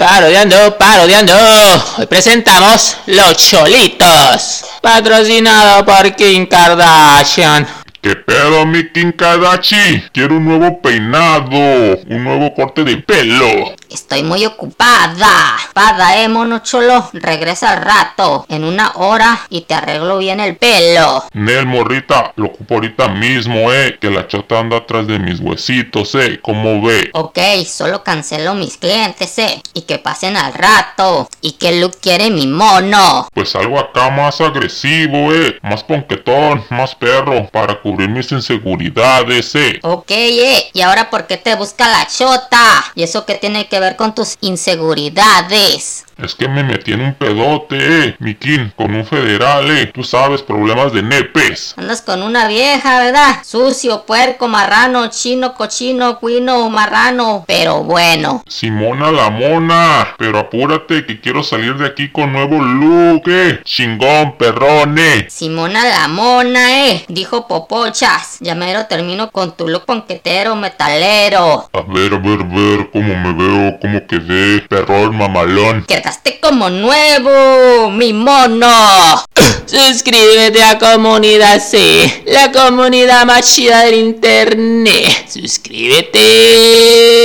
Parodiando, parodiando. Hoy presentamos Los Cholitos. Patrocinado por Kim Kardashian. ¿Qué pedo, mi Kim Kardashian? Quiero un nuevo peinado, un nuevo corte de pelo. Estoy muy ocupada. Pada, eh, mono cholo. Regresa al rato, en una hora, y te arreglo bien el pelo. Nel, morrita, lo ocupo ahorita mismo, eh. Que la chota anda atrás de mis huesitos, eh. ¿Cómo ve? Ok, solo cancelo mis clientes, eh. Y que pasen al rato. ¿Y qué look quiere mi mono? Pues algo acá más agresivo, eh. Más ponquetón, más perro, para cubrir mis inseguridades, eh. Ok, eh. ¿Y ahora por qué te busca la chota? ¿Y eso qué tiene que ver con tus inseguridades? Es que me metí en un pedote, eh, Mikin, con un federal, eh. Tú sabes, problemas de nepes. Andas con una vieja, ¿verdad? Sucio, puerco, marrano, chino, cochino, cuino, marrano. Pero bueno. Simona la mona, pero apúrate que quiero salir de aquí con nuevo look, eh. Chingón, perrone. Simona la mona, eh. Dijo Popochas. Ya mero termino con tu look ponquetero metalero. A ver, a ver, a ver, cómo me veo, cómo quedé, perrón mamalón. Como nuevo, mi mono. Suscríbete a Comunidad C, la comunidad más chida del internet. Suscríbete.